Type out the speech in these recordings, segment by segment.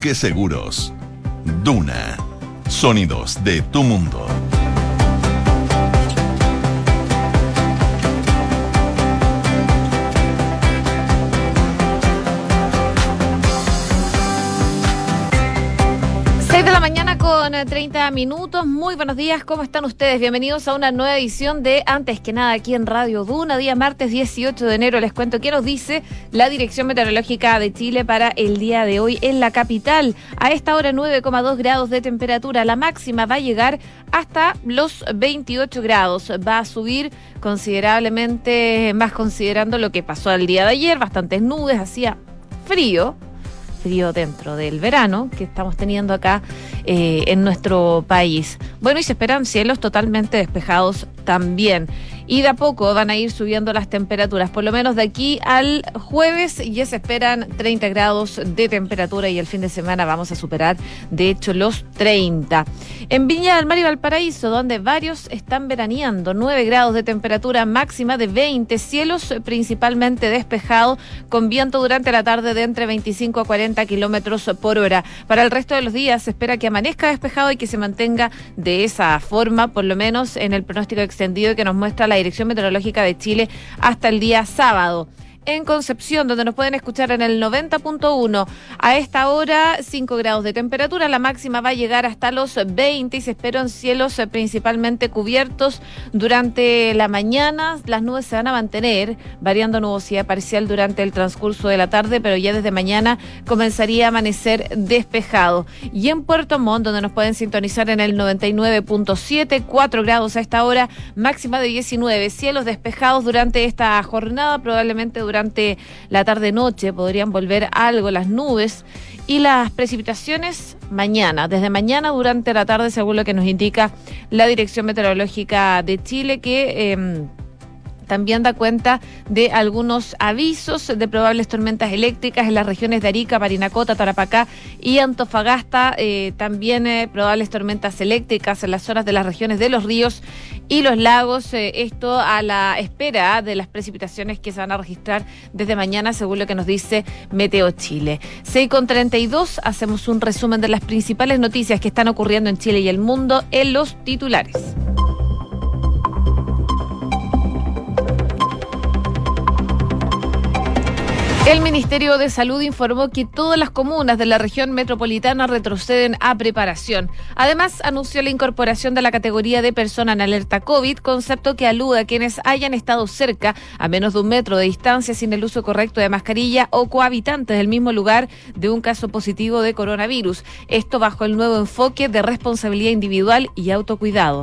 Que Seguros. Duna. Sonidos de tu mundo. Con 30 minutos. Muy buenos días, ¿cómo están ustedes? Bienvenidos a una nueva edición de Antes que nada aquí en Radio Duna, día martes 18 de enero. Les cuento qué nos dice la Dirección Meteorológica de Chile para el día de hoy en la capital. A esta hora 9,2 grados de temperatura. La máxima va a llegar hasta los 28 grados. Va a subir considerablemente más considerando lo que pasó el día de ayer. Bastantes nubes, hacía frío frío dentro del verano que estamos teniendo acá eh, en nuestro país. Bueno, y se esperan cielos totalmente despejados también y de a poco van a ir subiendo las temperaturas. Por lo menos de aquí al jueves ya se esperan 30 grados de temperatura y el fin de semana vamos a superar, de hecho, los 30. En Viña del Mar y Valparaíso, donde varios están veraneando, 9 grados de temperatura máxima de 20, cielos principalmente despejados, con viento durante la tarde de entre 25 a 40 kilómetros por hora. Para el resto de los días se espera que amanezca despejado y que se mantenga de esa forma, por lo menos en el pronóstico extendido que nos muestra la Dirección Meteorológica de Chile hasta el día sábado en Concepción, donde nos pueden escuchar en el 90.1. A esta hora, 5 grados de temperatura. La máxima va a llegar hasta los 20 y se esperan cielos principalmente cubiertos durante la mañana. Las nubes se van a mantener, variando nubosidad parcial durante el transcurso de la tarde, pero ya desde mañana comenzaría a amanecer despejado. Y en Puerto Montt, donde nos pueden sintonizar en el 99.7, 4 grados a esta hora, máxima de 19. Cielos despejados durante esta jornada, probablemente durante durante la tarde-noche podrían volver algo las nubes y las precipitaciones mañana, desde mañana durante la tarde, según lo que nos indica la Dirección Meteorológica de Chile, que... Eh, también da cuenta de algunos avisos de probables tormentas eléctricas en las regiones de Arica, Parinacota, Tarapacá y Antofagasta. Eh, también eh, probables tormentas eléctricas en las zonas de las regiones de los ríos y los lagos. Eh, esto a la espera de las precipitaciones que se van a registrar desde mañana, según lo que nos dice Meteo Chile. 6 con 32, hacemos un resumen de las principales noticias que están ocurriendo en Chile y el mundo en los titulares. El Ministerio de Salud informó que todas las comunas de la región metropolitana retroceden a preparación. Además, anunció la incorporación de la categoría de persona en alerta COVID, concepto que alude a quienes hayan estado cerca, a menos de un metro de distancia, sin el uso correcto de mascarilla o cohabitantes del mismo lugar de un caso positivo de coronavirus. Esto bajo el nuevo enfoque de responsabilidad individual y autocuidado.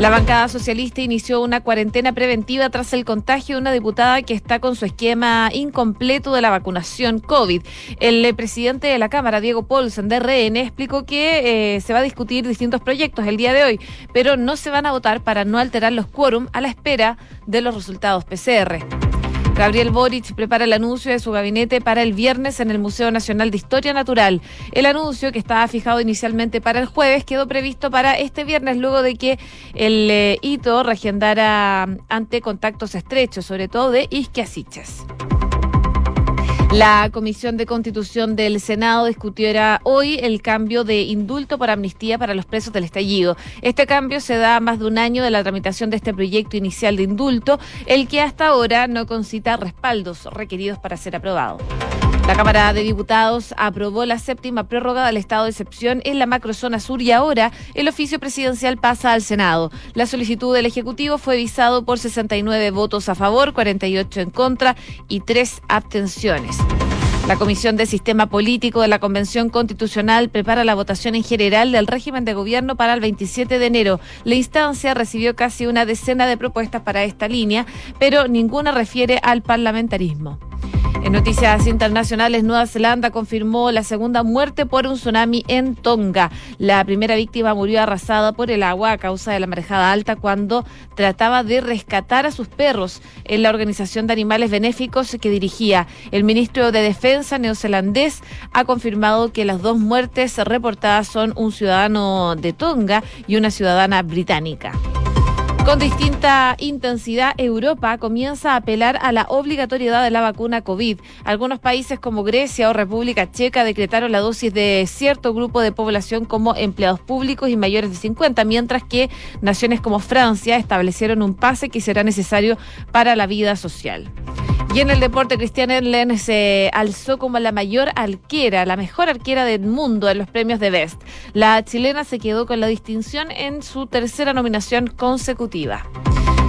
La bancada socialista inició una cuarentena preventiva tras el contagio de una diputada que está con su esquema incompleto de la vacunación COVID. El presidente de la Cámara, Diego Paulsen, de RN, explicó que eh, se va a discutir distintos proyectos el día de hoy, pero no se van a votar para no alterar los quórum a la espera de los resultados PCR. Gabriel Boric prepara el anuncio de su gabinete para el viernes en el Museo Nacional de Historia Natural. El anuncio, que estaba fijado inicialmente para el jueves, quedó previsto para este viernes luego de que el eh, hito regendara ante contactos estrechos, sobre todo de isquiasiches. La Comisión de Constitución del Senado discutió hoy el cambio de indulto por amnistía para los presos del estallido. Este cambio se da más de un año de la tramitación de este proyecto inicial de indulto, el que hasta ahora no concita respaldos requeridos para ser aprobado. La Cámara de Diputados aprobó la séptima prórroga del estado de excepción en la macrozona sur y ahora el oficio presidencial pasa al Senado. La solicitud del Ejecutivo fue visado por 69 votos a favor, 48 en contra y 3 abstenciones. La Comisión de Sistema Político de la Convención Constitucional prepara la votación en general del régimen de gobierno para el 27 de enero. La instancia recibió casi una decena de propuestas para esta línea, pero ninguna refiere al parlamentarismo. En noticias internacionales, Nueva Zelanda confirmó la segunda muerte por un tsunami en Tonga. La primera víctima murió arrasada por el agua a causa de la marejada alta cuando trataba de rescatar a sus perros en la organización de animales benéficos que dirigía. El ministro de Defensa neozelandés ha confirmado que las dos muertes reportadas son un ciudadano de Tonga y una ciudadana británica. Con distinta intensidad, Europa comienza a apelar a la obligatoriedad de la vacuna COVID. Algunos países como Grecia o República Checa decretaron la dosis de cierto grupo de población como empleados públicos y mayores de 50, mientras que naciones como Francia establecieron un pase que será necesario para la vida social. Y en el deporte, Cristian Erlen se alzó como la mayor arquera, la mejor arquera del mundo en los premios de Best. La chilena se quedó con la distinción en su tercera nominación consecutiva.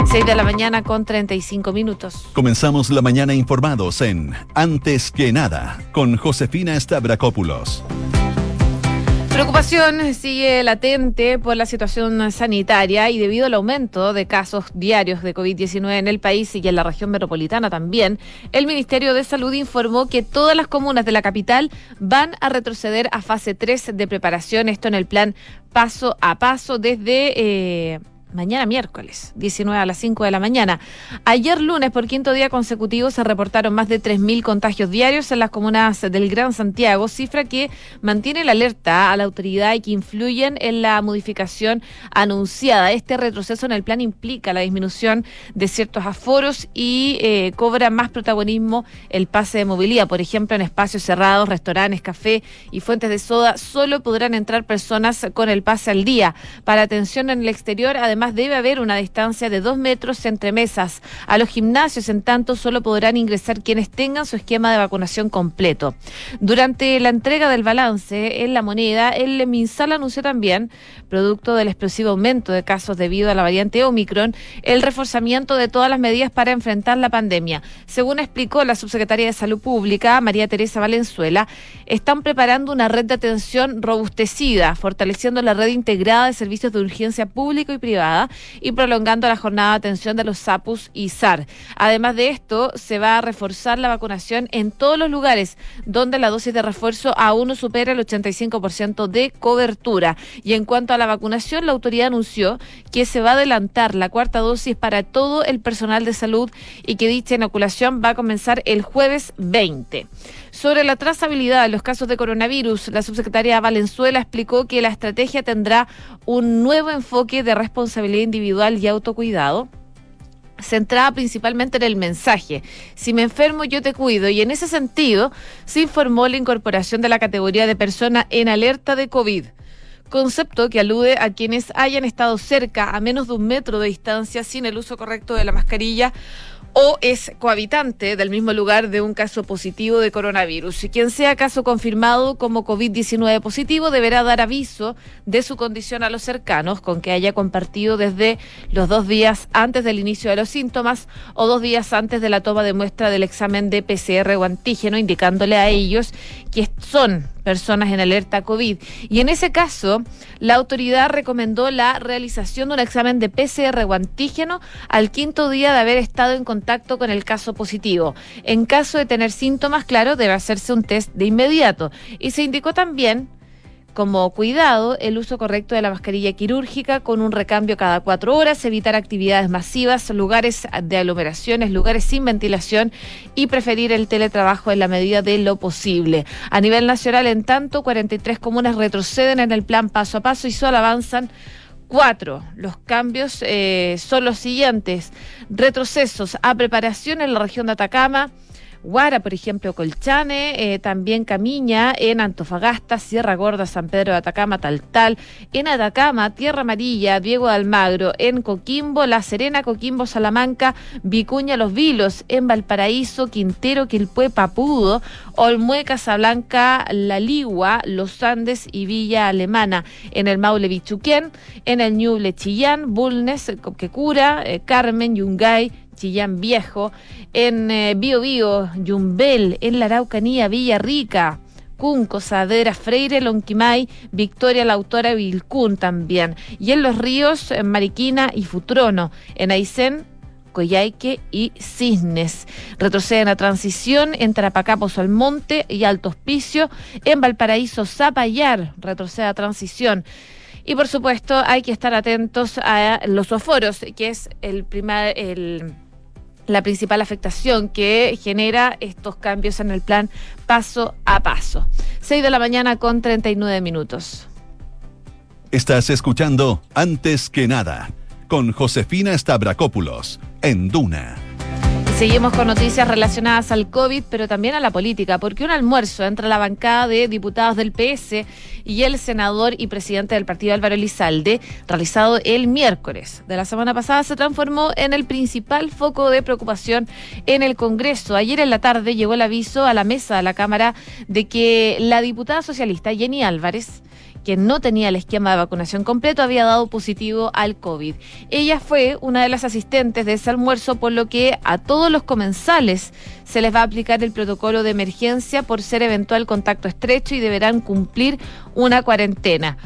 6 de la mañana con 35 minutos. Comenzamos la mañana informados en Antes que nada con Josefina Stavrakopoulos. Preocupación sigue latente por la situación sanitaria y debido al aumento de casos diarios de COVID-19 en el país y en la región metropolitana también, el Ministerio de Salud informó que todas las comunas de la capital van a retroceder a fase 3 de preparación, esto en el plan paso a paso desde... Eh, mañana miércoles, 19 a las 5 de la mañana. Ayer lunes, por quinto día consecutivo, se reportaron más de 3.000 contagios diarios en las comunas del Gran Santiago, cifra que mantiene la alerta a la autoridad y que influyen en la modificación anunciada. Este retroceso en el plan implica la disminución de ciertos aforos y eh, cobra más protagonismo el pase de movilidad. Por ejemplo, en espacios cerrados, restaurantes, café y fuentes de soda, solo podrán entrar personas con el pase al día. Para atención en el exterior, además, debe haber una distancia de dos metros entre mesas. A los gimnasios, en tanto, solo podrán ingresar quienes tengan su esquema de vacunación completo. Durante la entrega del balance en la moneda, el MinSal anunció también, producto del explosivo aumento de casos debido a la variante Omicron, el reforzamiento de todas las medidas para enfrentar la pandemia. Según explicó la subsecretaria de Salud Pública, María Teresa Valenzuela, están preparando una red de atención robustecida, fortaleciendo la red integrada de servicios de urgencia público y privada y prolongando la jornada de atención de los SAPUS y SAR. Además de esto, se va a reforzar la vacunación en todos los lugares donde la dosis de refuerzo aún no supera el 85% de cobertura. Y en cuanto a la vacunación, la autoridad anunció que se va a adelantar la cuarta dosis para todo el personal de salud y que dicha inoculación va a comenzar el jueves 20. Sobre la trazabilidad de los casos de coronavirus, la subsecretaria Valenzuela explicó que la estrategia tendrá un nuevo enfoque de responsabilidad individual y autocuidado centrada principalmente en el mensaje. Si me enfermo, yo te cuido. Y en ese sentido, se informó la incorporación de la categoría de persona en alerta de COVID concepto que alude a quienes hayan estado cerca a menos de un metro de distancia sin el uso correcto de la mascarilla o es cohabitante del mismo lugar de un caso positivo de coronavirus. Y quien sea caso confirmado como COVID-19 positivo deberá dar aviso de su condición a los cercanos con que haya compartido desde los dos días antes del inicio de los síntomas o dos días antes de la toma de muestra del examen de PCR o antígeno, indicándole a ellos que son personas en alerta COVID. Y en ese caso, la autoridad recomendó la realización de un examen de PCR o antígeno al quinto día de haber estado en contacto con el caso positivo. En caso de tener síntomas, claro, debe hacerse un test de inmediato. Y se indicó también como cuidado el uso correcto de la mascarilla quirúrgica con un recambio cada cuatro horas, evitar actividades masivas, lugares de aglomeraciones, lugares sin ventilación y preferir el teletrabajo en la medida de lo posible. A nivel nacional, en tanto, 43 comunas retroceden en el plan paso a paso y solo avanzan Cuatro, los cambios eh, son los siguientes. Retrocesos a preparación en la región de Atacama, Guara, por ejemplo, Colchane, eh, también Camiña, en Antofagasta, Sierra Gorda, San Pedro de Atacama, Taltal, en Atacama, Tierra Amarilla, Diego de Almagro, en Coquimbo, La Serena, Coquimbo, Salamanca, Vicuña, Los Vilos, en Valparaíso, Quintero, Quilpué, Papudo, Olmue, Casablanca, La Ligua, Los Andes y Villa Alemana, en el Maule Bichuquén, en el Ñuble Chillán, Bulnes, Quecura, eh, Carmen, Yungay, Chillán Viejo, en eh, Bio Bio, Yumbel, en la Araucanía, Rica, Cunco, Sadera, Freire, Lonquimay, Victoria, La Autora, Vilcún también. Y en los ríos, en Mariquina y Futrono. En Aysén, Coyhaique y Cisnes. Retroceden a transición en Tarapacá, Almonte y Alto Hospicio. En Valparaíso, Zapallar, retrocede a transición. Y por supuesto, hay que estar atentos a los oforos, que es el primer, el la principal afectación que genera estos cambios en el plan paso a paso. 6 de la mañana con 39 minutos. Estás escuchando Antes que nada con Josefina Stavrakopoulos en Duna. Seguimos con noticias relacionadas al COVID, pero también a la política, porque un almuerzo entre la bancada de diputados del PS y el senador y presidente del partido Álvaro Elizalde, realizado el miércoles de la semana pasada, se transformó en el principal foco de preocupación en el Congreso. Ayer en la tarde llegó el aviso a la mesa de la Cámara de que la diputada socialista Jenny Álvarez que no tenía el esquema de vacunación completo, había dado positivo al COVID. Ella fue una de las asistentes de ese almuerzo, por lo que a todos los comensales se les va a aplicar el protocolo de emergencia por ser eventual contacto estrecho y deberán cumplir una cuarentena.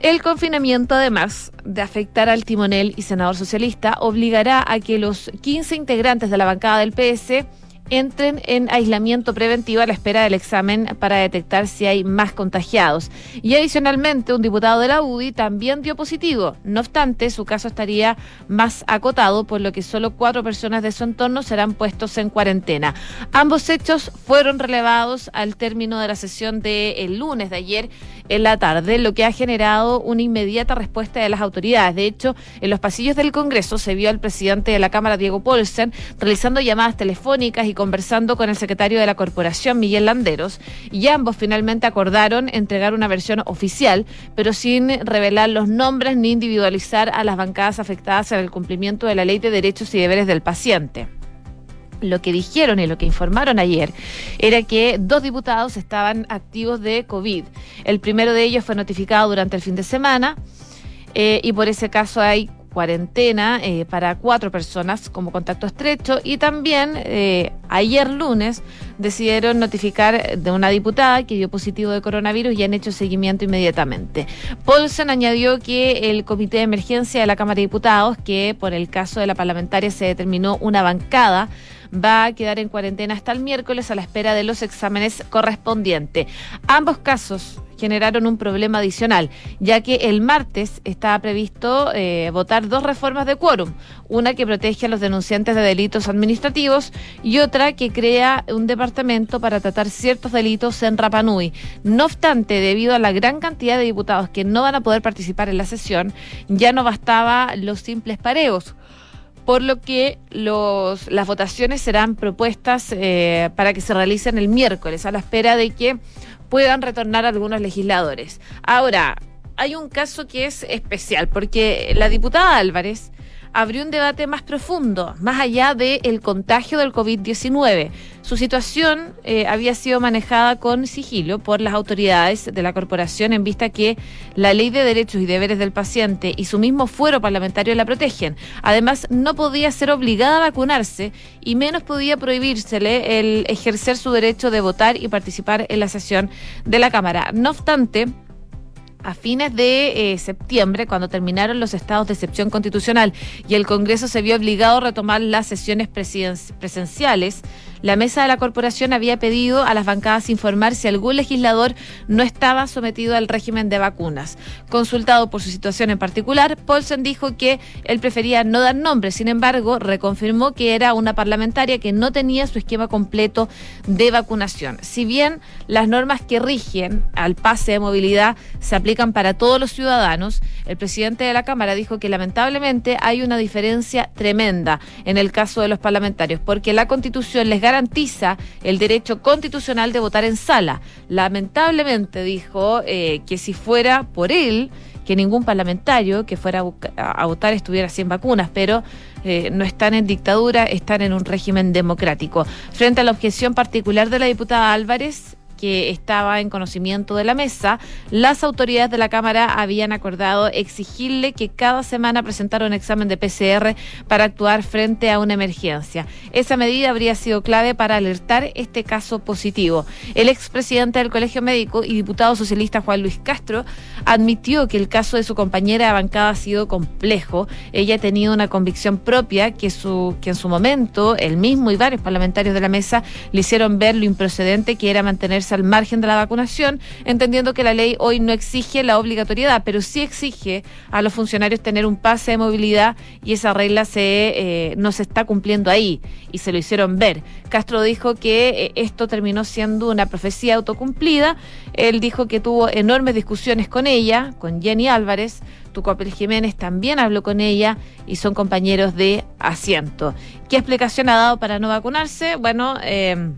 El confinamiento, además de afectar al timonel y senador socialista, obligará a que los 15 integrantes de la bancada del PS entren en aislamiento preventivo a la espera del examen para detectar si hay más contagiados. Y adicionalmente, un diputado de la UDI también dio positivo. No obstante, su caso estaría más acotado, por lo que solo cuatro personas de su entorno serán puestos en cuarentena. Ambos hechos fueron relevados al término de la sesión del lunes de ayer en la tarde, lo que ha generado una inmediata respuesta de las autoridades. De hecho, en los pasillos del Congreso se vio al presidente de la Cámara, Diego Polsen, realizando llamadas telefónicas y conversando con el secretario de la corporación, Miguel Landeros, y ambos finalmente acordaron entregar una versión oficial, pero sin revelar los nombres ni individualizar a las bancadas afectadas en el cumplimiento de la ley de derechos y deberes del paciente lo que dijeron y lo que informaron ayer era que dos diputados estaban activos de COVID. El primero de ellos fue notificado durante el fin de semana eh, y por ese caso hay cuarentena eh, para cuatro personas como contacto estrecho y también eh, ayer lunes decidieron notificar de una diputada que dio positivo de coronavirus y han hecho seguimiento inmediatamente. Paulsen añadió que el comité de emergencia de la Cámara de Diputados, que por el caso de la parlamentaria se determinó una bancada, va a quedar en cuarentena hasta el miércoles a la espera de los exámenes correspondientes. Ambos casos generaron un problema adicional, ya que el martes estaba previsto eh, votar dos reformas de quórum, una que protege a los denunciantes de delitos administrativos y otra que crea un departamento para tratar ciertos delitos en Rapanui. No obstante, debido a la gran cantidad de diputados que no van a poder participar en la sesión, ya no bastaba los simples pareos por lo que los, las votaciones serán propuestas eh, para que se realicen el miércoles, a la espera de que puedan retornar algunos legisladores. Ahora, hay un caso que es especial, porque la diputada Álvarez abrió un debate más profundo, más allá del contagio del COVID-19. Su situación eh, había sido manejada con sigilo por las autoridades de la corporación en vista que la ley de derechos y deberes del paciente y su mismo fuero parlamentario la protegen. Además, no podía ser obligada a vacunarse y menos podía prohibírsele el ejercer su derecho de votar y participar en la sesión de la Cámara. No obstante, a fines de eh, septiembre, cuando terminaron los estados de excepción constitucional. Y el Congreso se vio obligado a retomar las sesiones presenciales, la mesa de la corporación había pedido a las bancadas informar si algún legislador no estaba sometido al régimen de vacunas. Consultado por su situación en particular, Paulsen dijo que él prefería no dar nombres, sin embargo, reconfirmó que era una parlamentaria que no tenía su esquema completo de vacunación. Si bien las normas que rigen al pase de movilidad se aplican para todos los ciudadanos, el presidente de la Cámara dijo que lamentablemente hay una diferencia tremenda en el caso de los parlamentarios, porque la Constitución les garantiza el derecho constitucional de votar en sala. Lamentablemente dijo eh, que si fuera por él, que ningún parlamentario que fuera a, votar estuviera sin vacunas, pero eh, no están en dictadura, están en un régimen democrático. Frente a la objeción particular de la diputada Álvarez, que estaba en conocimiento de la mesa, las autoridades de la Cámara habían acordado exigirle que cada semana presentara un examen de PCR para actuar frente a una emergencia. Esa medida habría sido clave para alertar este caso positivo. El expresidente del Colegio Médico y diputado socialista Juan Luis Castro admitió que el caso de su compañera de bancada ha sido complejo. Ella ha tenido una convicción propia que, su, que en su momento el mismo y varios parlamentarios de la mesa le hicieron ver lo improcedente que era mantenerse al margen de la vacunación, entendiendo que la ley hoy no exige la obligatoriedad, pero sí exige a los funcionarios tener un pase de movilidad y esa regla eh, no se está cumpliendo ahí y se lo hicieron ver. Castro dijo que eh, esto terminó siendo una profecía autocumplida. Él dijo que tuvo enormes discusiones con ella, con Jenny Álvarez. Tucopel Jiménez también habló con ella y son compañeros de asiento. ¿Qué explicación ha dado para no vacunarse? Bueno, eh,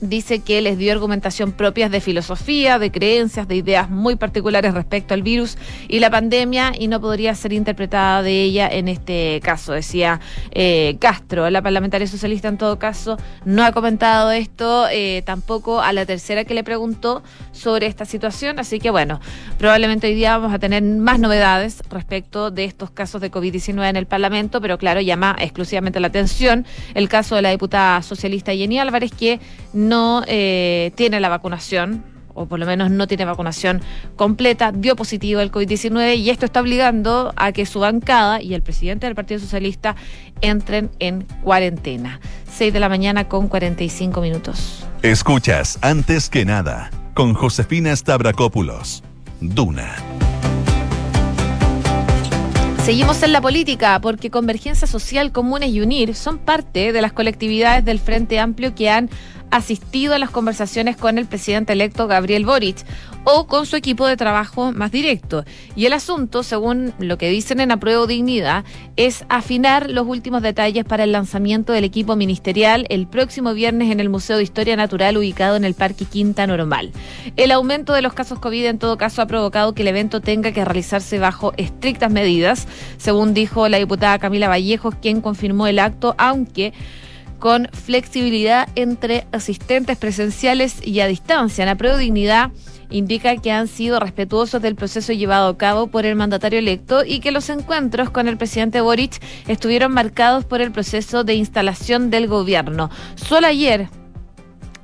dice que les dio argumentación propias de filosofía, de creencias, de ideas muy particulares respecto al virus y la pandemia y no podría ser interpretada de ella en este caso, decía eh, Castro. La parlamentaria socialista en todo caso no ha comentado esto, eh, tampoco a la tercera que le preguntó sobre esta situación, así que bueno, probablemente hoy día vamos a tener más novedades respecto de estos casos de COVID-19 en el Parlamento, pero claro, llama exclusivamente la atención el caso de la diputada socialista Jenny Álvarez que no eh, tiene la vacunación, o por lo menos no tiene vacunación completa, dio positivo el COVID-19 y esto está obligando a que su bancada y el presidente del Partido Socialista entren en cuarentena. 6 de la mañana con 45 minutos. Escuchas antes que nada con Josefina Stavrakopoulos. Duna. Seguimos en la política porque Convergencia Social, Comunes y Unir son parte de las colectividades del Frente Amplio que han asistido a las conversaciones con el presidente electo Gabriel Boric o con su equipo de trabajo más directo. Y el asunto, según lo que dicen en Apruebo Dignidad, es afinar los últimos detalles para el lanzamiento del equipo ministerial el próximo viernes en el Museo de Historia Natural ubicado en el Parque Quinta Normal. El aumento de los casos COVID en todo caso ha provocado que el evento tenga que realizarse bajo estrictas medidas, según dijo la diputada Camila Vallejos, quien confirmó el acto, aunque con flexibilidad entre asistentes presenciales y a distancia. La dignidad indica que han sido respetuosos del proceso llevado a cabo por el mandatario electo y que los encuentros con el presidente Boric estuvieron marcados por el proceso de instalación del gobierno. Solo ayer,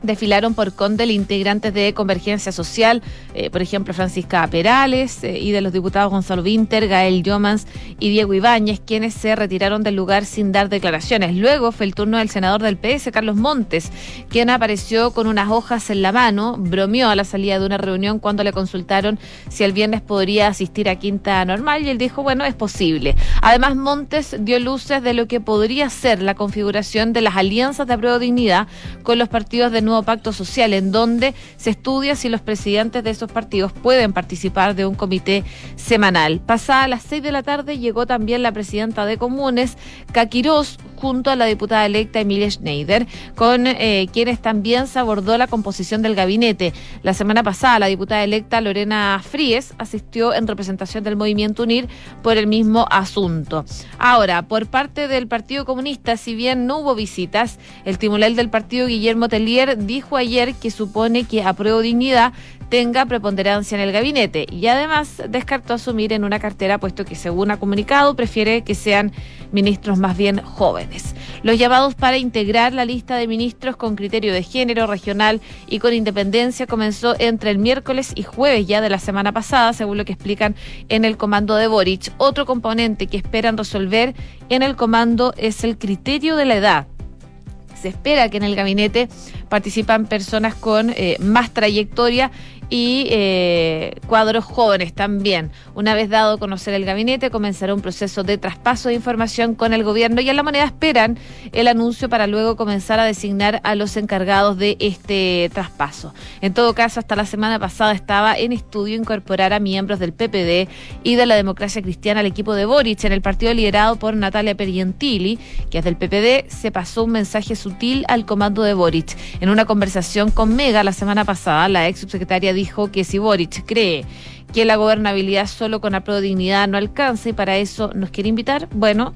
desfilaron por Condel integrantes de Convergencia Social, eh, por ejemplo, Francisca Perales, eh, y de los diputados Gonzalo Winter, Gael Yomans y Diego Ibáñez, quienes se retiraron del lugar sin dar declaraciones. Luego fue el turno del senador del PS, Carlos Montes, quien apareció con unas hojas en la mano, bromeó a la salida de una reunión cuando le consultaron si el viernes podría asistir a Quinta Normal y él dijo, bueno, es posible. Además, Montes dio luces de lo que podría ser la configuración de las alianzas de apruebo dignidad con los partidos de nuevo pacto social, en donde se estudia si los presidentes de esos partidos pueden participar de un comité semanal. Pasada las seis de la tarde llegó también la presidenta de Comunes, Caquirós, junto a la diputada electa Emilia Schneider, con eh, quienes también se abordó la composición del gabinete. La semana pasada, la diputada electa Lorena Fríes asistió en representación del Movimiento Unir por el mismo asunto. Ahora, por parte del Partido Comunista, si bien no hubo visitas, el tribunal del partido Guillermo Tellier dijo ayer que supone que apruebo dignidad tenga preponderancia en el gabinete y además descartó asumir en una cartera, puesto que según ha comunicado prefiere que sean ministros más bien jóvenes. Los llamados para integrar la lista de ministros con criterio de género regional y con independencia comenzó entre el miércoles y jueves ya de la semana pasada, según lo que explican en el comando de Boric. Otro componente que esperan resolver en el comando es el criterio de la edad se espera que en el gabinete participan personas con eh, más trayectoria y eh, cuadros jóvenes también. Una vez dado a conocer el gabinete, comenzará un proceso de traspaso de información con el gobierno y en la moneda esperan el anuncio para luego comenzar a designar a los encargados de este traspaso. En todo caso, hasta la semana pasada estaba en estudio incorporar a miembros del PPD y de la democracia cristiana al equipo de Boric en el partido liderado por Natalia Perientili, que es del PPD, se pasó un mensaje sutil al comando de Boric. En una conversación con Mega la semana pasada, la ex subsecretaria dijo que si Boric cree que la gobernabilidad solo con la dignidad no alcanza y para eso nos quiere invitar, bueno,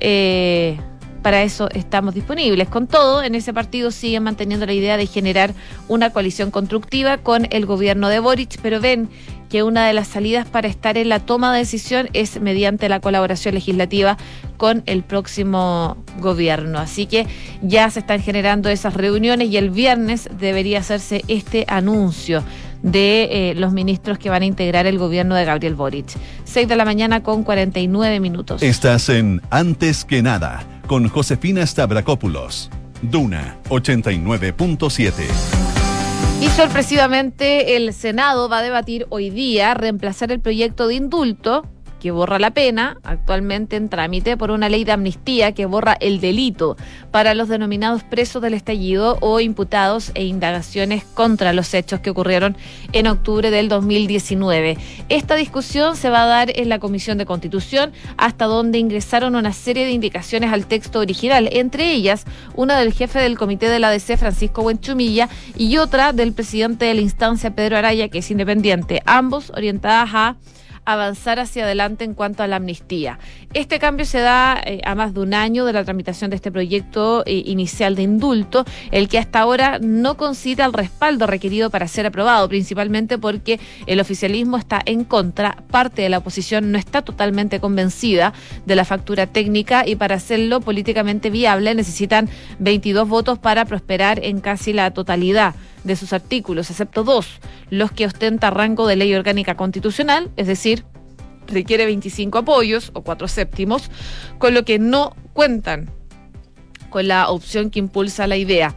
eh, para eso estamos disponibles. Con todo, en ese partido siguen manteniendo la idea de generar una coalición constructiva con el gobierno de Boric, pero ven que una de las salidas para estar en la toma de decisión es mediante la colaboración legislativa con el próximo gobierno. Así que ya se están generando esas reuniones y el viernes debería hacerse este anuncio de eh, los ministros que van a integrar el gobierno de Gabriel Boric. 6 de la mañana con 49 minutos. Estás en Antes que nada con Josefina Stavrakopoulos. Duna 89.7. Y sorpresivamente el Senado va a debatir hoy día reemplazar el proyecto de indulto que borra la pena, actualmente en trámite por una ley de amnistía que borra el delito para los denominados presos del estallido o imputados e indagaciones contra los hechos que ocurrieron en octubre del 2019. Esta discusión se va a dar en la Comisión de Constitución, hasta donde ingresaron una serie de indicaciones al texto original, entre ellas una del jefe del Comité de la ADC, Francisco Buenchumilla, y otra del presidente de la instancia, Pedro Araya, que es independiente, ambos orientadas a avanzar hacia adelante en cuanto a la amnistía. Este cambio se da eh, a más de un año de la tramitación de este proyecto eh, inicial de indulto, el que hasta ahora no concita el respaldo requerido para ser aprobado, principalmente porque el oficialismo está en contra, parte de la oposición no está totalmente convencida de la factura técnica y para hacerlo políticamente viable necesitan 22 votos para prosperar en casi la totalidad de sus artículos, excepto dos, los que ostenta rango de ley orgánica constitucional, es decir, requiere 25 apoyos o cuatro séptimos, con lo que no cuentan con la opción que impulsa la idea.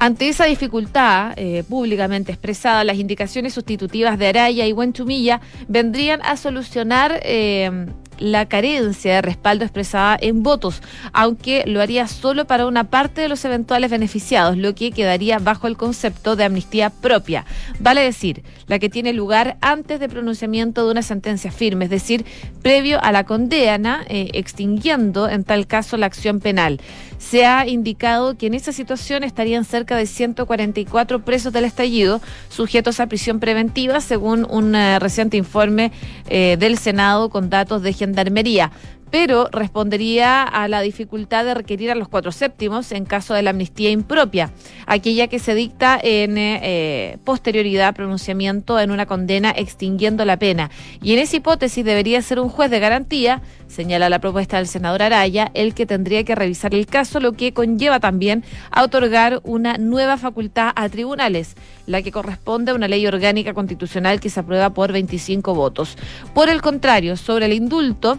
Ante esa dificultad eh, públicamente expresada, las indicaciones sustitutivas de Araya y Buenchumilla vendrían a solucionar eh, la carencia de respaldo expresada en votos, aunque lo haría solo para una parte de los eventuales beneficiados, lo que quedaría bajo el concepto de amnistía propia. Vale decir, la que tiene lugar antes de pronunciamiento de una sentencia firme, es decir, previo a la condena, eh, extinguiendo en tal caso la acción penal. Se ha indicado que en esa situación estarían cerca de 144 presos del estallido sujetos a prisión preventiva, según un eh, reciente informe eh, del Senado con datos de gendarmería pero respondería a la dificultad de requerir a los cuatro séptimos en caso de la amnistía impropia, aquella que se dicta en eh, posterioridad pronunciamiento en una condena extinguiendo la pena. Y en esa hipótesis debería ser un juez de garantía, señala la propuesta del senador Araya, el que tendría que revisar el caso, lo que conlleva también a otorgar una nueva facultad a tribunales, la que corresponde a una ley orgánica constitucional que se aprueba por 25 votos. Por el contrario, sobre el indulto,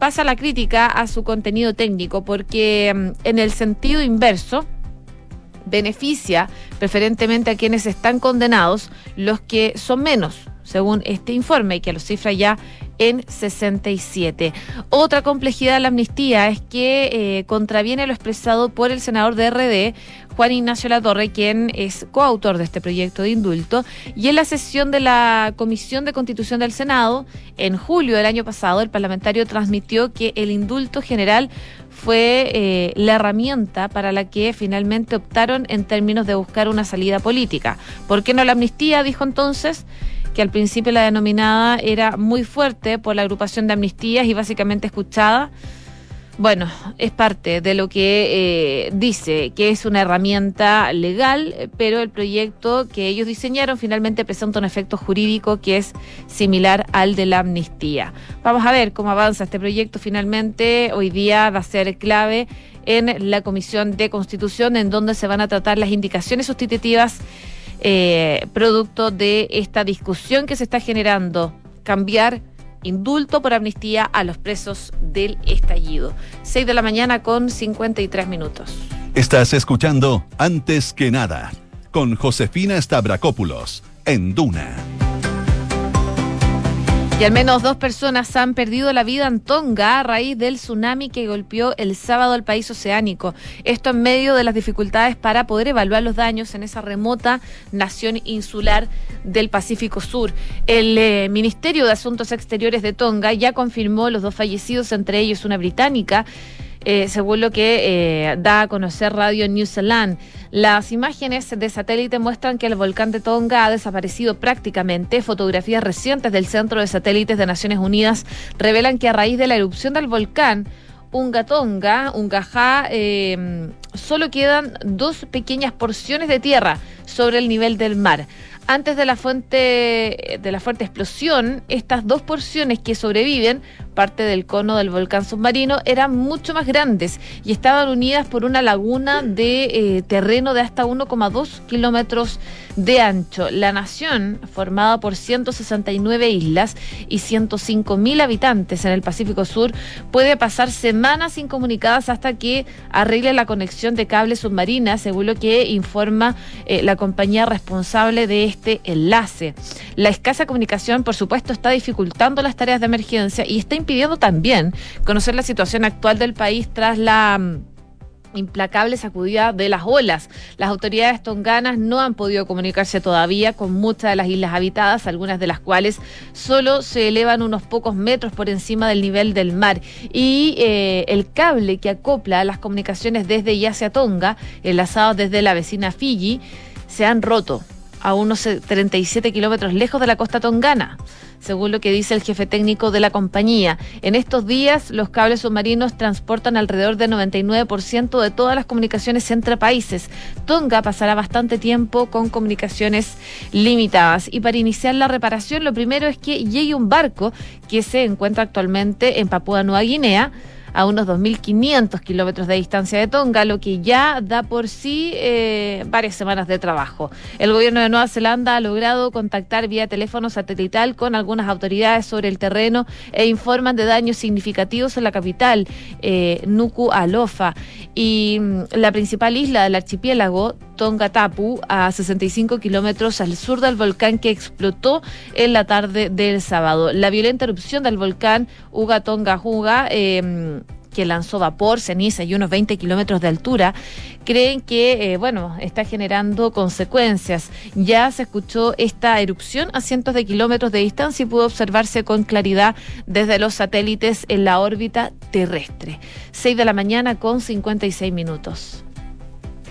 pasa la crítica a su contenido técnico, porque mm, en el sentido inverso, beneficia preferentemente a quienes están condenados, los que son menos, según este informe, y que lo cifra ya en 67. Otra complejidad de la amnistía es que eh, contraviene lo expresado por el senador de RD, Juan Ignacio Latorre, quien es coautor de este proyecto de indulto, y en la sesión de la Comisión de Constitución del Senado, en julio del año pasado, el parlamentario transmitió que el indulto general fue eh, la herramienta para la que finalmente optaron en términos de buscar una salida política. ¿Por qué no la amnistía? Dijo entonces que al principio la denominada era muy fuerte por la agrupación de amnistías y básicamente escuchada. Bueno, es parte de lo que eh, dice que es una herramienta legal, pero el proyecto que ellos diseñaron finalmente presenta un efecto jurídico que es similar al de la amnistía. Vamos a ver cómo avanza este proyecto. Finalmente, hoy día va a ser clave en la Comisión de Constitución, en donde se van a tratar las indicaciones sustitutivas eh, producto de esta discusión que se está generando, cambiar indulto por amnistía a los presos del estallido. 6 de la mañana con 53 minutos. Estás escuchando Antes que nada con Josefina Stavrakopoulos en Duna. Y al menos dos personas han perdido la vida en Tonga a raíz del tsunami que golpeó el sábado al país oceánico. Esto en medio de las dificultades para poder evaluar los daños en esa remota nación insular del Pacífico Sur. El eh, Ministerio de Asuntos Exteriores de Tonga ya confirmó los dos fallecidos, entre ellos una británica eh, según lo que eh, da a conocer Radio New Zealand. Las imágenes de satélite muestran que el volcán de Tonga ha desaparecido prácticamente. Fotografías recientes del Centro de Satélites de Naciones Unidas revelan que a raíz de la erupción del volcán, Unga Tonga, Unga eh, solo quedan dos pequeñas porciones de tierra sobre el nivel del mar. Antes de la fuente de la fuerte explosión, estas dos porciones que sobreviven parte del cono del volcán submarino, eran mucho más grandes y estaban unidas por una laguna de eh, terreno de hasta 1,2 kilómetros de ancho. La nación, formada por 169 islas y 105 mil habitantes en el Pacífico Sur, puede pasar semanas incomunicadas hasta que arregle la conexión de cables submarinas, según lo que informa eh, la compañía responsable de este enlace. La escasa comunicación, por supuesto, está dificultando las tareas de emergencia y está impidiendo también conocer la situación actual del país tras la mm, implacable sacudida de las olas. Las autoridades tonganas no han podido comunicarse todavía con muchas de las islas habitadas, algunas de las cuales solo se elevan unos pocos metros por encima del nivel del mar. Y eh, el cable que acopla las comunicaciones desde y hacia Tonga, enlazados desde la vecina Fiji, se han roto a unos 37 kilómetros lejos de la costa tongana según lo que dice el jefe técnico de la compañía. En estos días, los cables submarinos transportan alrededor del 99% de todas las comunicaciones entre países. Tonga pasará bastante tiempo con comunicaciones limitadas. Y para iniciar la reparación, lo primero es que llegue un barco que se encuentra actualmente en Papúa Nueva Guinea a unos 2.500 kilómetros de distancia de Tonga, lo que ya da por sí eh, varias semanas de trabajo. El gobierno de Nueva Zelanda ha logrado contactar vía teléfono satelital con algunas autoridades sobre el terreno e informan de daños significativos en la capital, eh, Nuku Alofa, y mm, la principal isla del archipiélago, Tonga Tapu, a 65 kilómetros al sur del volcán que explotó en la tarde del sábado. La violenta erupción del volcán Uga Tonga Juga em, que lanzó vapor, ceniza y unos 20 kilómetros de altura, creen que, eh, bueno, está generando consecuencias. Ya se escuchó esta erupción a cientos de kilómetros de distancia y pudo observarse con claridad desde los satélites en la órbita terrestre. 6 de la mañana con 56 minutos.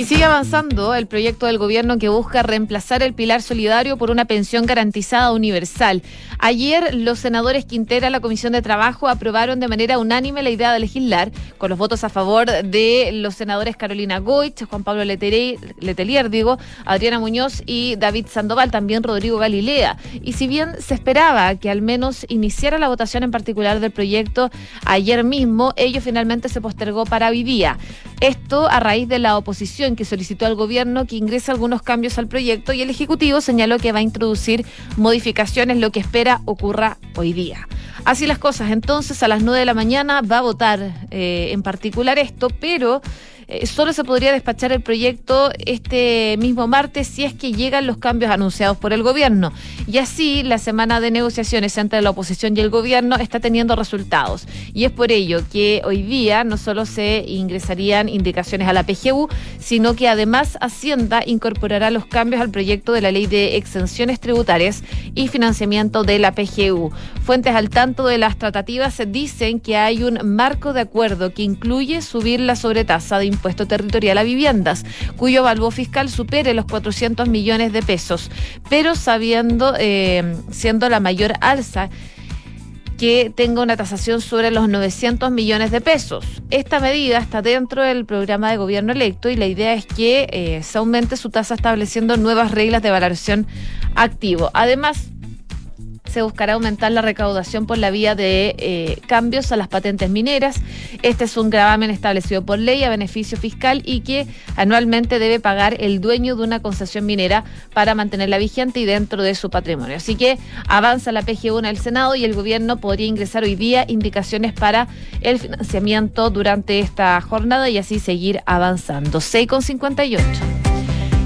Y sigue avanzando el proyecto del gobierno que busca reemplazar el pilar solidario por una pensión garantizada universal. Ayer los senadores Quintera, la Comisión de Trabajo, aprobaron de manera unánime la idea de legislar, con los votos a favor de los senadores Carolina Goich, Juan Pablo Letelier, digo, Adriana Muñoz y David Sandoval, también Rodrigo Galilea. Y si bien se esperaba que al menos iniciara la votación en particular del proyecto ayer mismo, ello finalmente se postergó para hoy día. Esto a raíz de la oposición que solicitó al gobierno que ingrese algunos cambios al proyecto y el Ejecutivo señaló que va a introducir modificaciones, lo que espera ocurra hoy día. Así las cosas, entonces a las 9 de la mañana va a votar eh, en particular esto, pero eh, solo se podría despachar el proyecto este mismo martes si es que llegan los cambios anunciados por el gobierno. Y así la semana de negociaciones entre la oposición y el gobierno está teniendo resultados. Y es por ello que hoy día no solo se ingresarían indicaciones a la PGU, sino que además Hacienda incorporará los cambios al proyecto de la ley de exenciones tributarias y financiamiento de la PGU. Fuentes al tanto de las tratativas dicen que hay un marco de acuerdo que incluye subir la sobretasa de impuestos impuesto territorial a viviendas, cuyo valor fiscal supere los 400 millones de pesos, pero sabiendo, eh, siendo la mayor alza que tenga una tasación sobre los 900 millones de pesos. Esta medida está dentro del programa de gobierno electo y la idea es que eh, se aumente su tasa estableciendo nuevas reglas de valoración activo. Además, se buscará aumentar la recaudación por la vía de eh, cambios a las patentes mineras. Este es un gravamen establecido por ley a beneficio fiscal y que anualmente debe pagar el dueño de una concesión minera para mantenerla vigente y dentro de su patrimonio. Así que avanza la PGU en el Senado y el gobierno podría ingresar hoy día indicaciones para el financiamiento durante esta jornada y así seguir avanzando. 6,58.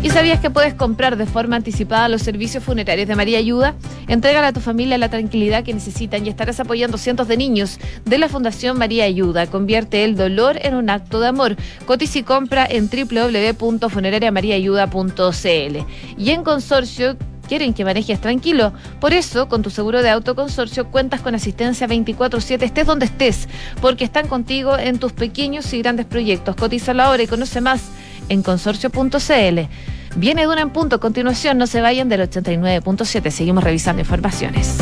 ¿Y sabías que puedes comprar de forma anticipada los servicios funerarios de María Ayuda? Entrégale a tu familia la tranquilidad que necesitan y estarás apoyando cientos de niños de la Fundación María Ayuda. Convierte el dolor en un acto de amor. Cotiza y compra en www.funerariamariaayuda.cl. Y en consorcio quieren que manejes tranquilo. Por eso, con tu seguro de autoconsorcio cuentas con asistencia 24/7, estés donde estés, porque están contigo en tus pequeños y grandes proyectos. Cotízalo ahora y conoce más en consorcio.cl. Viene de una en punto. Continuación, no se vayan del 89.7. Seguimos revisando informaciones.